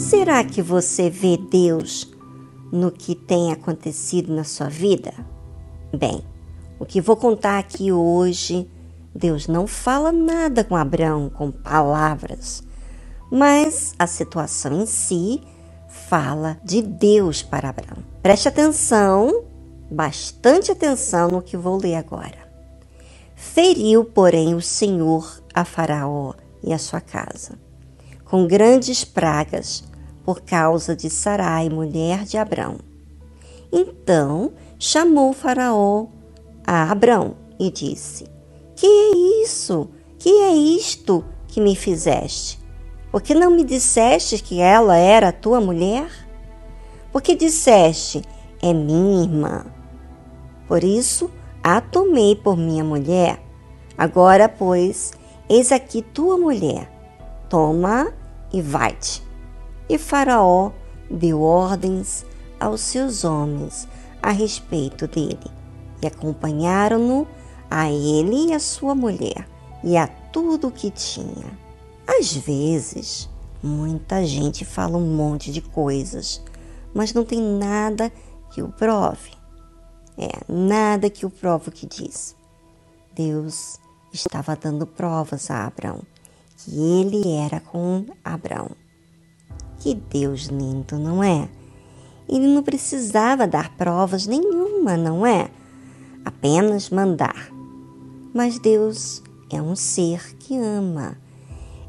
Será que você vê Deus no que tem acontecido na sua vida? Bem, o que vou contar aqui hoje, Deus não fala nada com Abraão com palavras, mas a situação em si fala de Deus para Abraão. Preste atenção, bastante atenção no que vou ler agora. Feriu, porém, o Senhor a Faraó e a sua casa, com grandes pragas por causa de Sarai, mulher de Abrão. Então chamou Faraó a Abrão e disse: Que é isso? Que é isto que me fizeste? Por que não me disseste que ela era tua mulher? Porque disseste: É minha irmã. Por isso a tomei por minha mulher. Agora, pois, eis aqui tua mulher. Toma e vai-te. E Faraó deu ordens aos seus homens a respeito dele, e acompanharam-no a ele e a sua mulher, e a tudo o que tinha. Às vezes, muita gente fala um monte de coisas, mas não tem nada que o prove. É, nada que o prove o que diz. Deus estava dando provas a Abraão, que ele era com Abraão. Que Deus lindo, não é? Ele não precisava dar provas nenhuma, não é? Apenas mandar. Mas Deus é um ser que ama.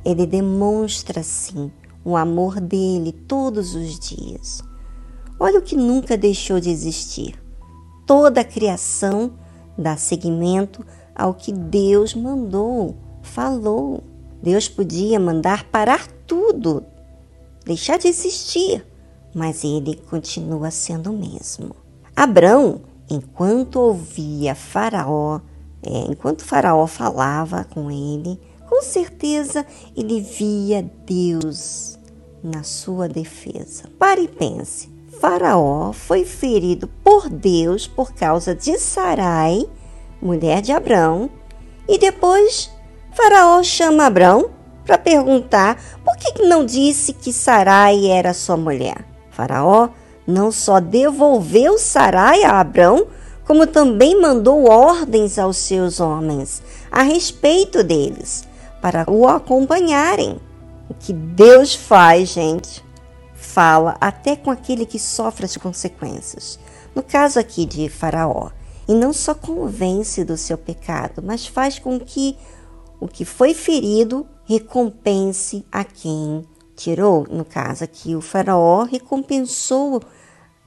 Ele demonstra, sim, o amor dele todos os dias. Olha o que nunca deixou de existir. Toda a criação dá seguimento ao que Deus mandou, falou. Deus podia mandar parar tudo, deixar de existir, mas ele continua sendo o mesmo. Abrão, enquanto ouvia Faraó, é, enquanto Faraó falava com ele, com certeza ele via Deus na sua defesa. Pare e pense. Faraó foi ferido por Deus por causa de Sarai, mulher de Abrão, e depois Faraó chama Abrão para perguntar que não disse que Sarai era sua mulher. Faraó não só devolveu Sarai a Abrão, como também mandou ordens aos seus homens a respeito deles, para o acompanharem. O que Deus faz, gente, fala até com aquele que sofre as consequências. No caso aqui de Faraó, e não só convence do seu pecado, mas faz com que o que foi ferido recompense a quem tirou. No caso aqui, o faraó recompensou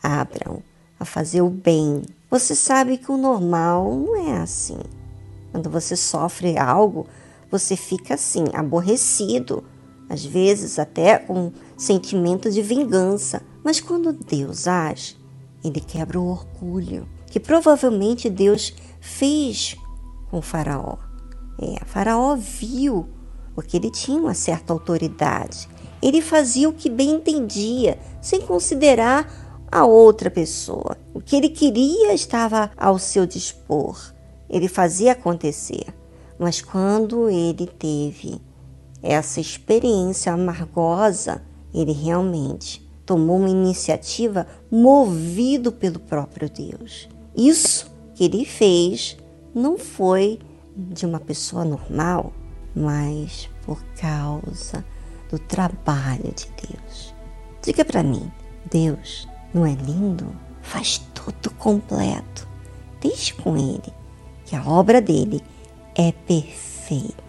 Abraão a fazer o bem. Você sabe que o normal não é assim. Quando você sofre algo, você fica assim, aborrecido, às vezes até com sentimento de vingança. Mas quando Deus age, ele quebra o orgulho, que provavelmente Deus fez com o Faraó. É, Faraó viu, porque ele tinha uma certa autoridade. Ele fazia o que bem entendia, sem considerar a outra pessoa. O que ele queria estava ao seu dispor. Ele fazia acontecer. Mas quando ele teve essa experiência amargosa, ele realmente tomou uma iniciativa movido pelo próprio Deus. Isso que ele fez não foi de uma pessoa normal, mas por causa do trabalho de Deus. Diga para mim, Deus não é lindo? Faz tudo completo. Deixe com ele que a obra dele é perfeita.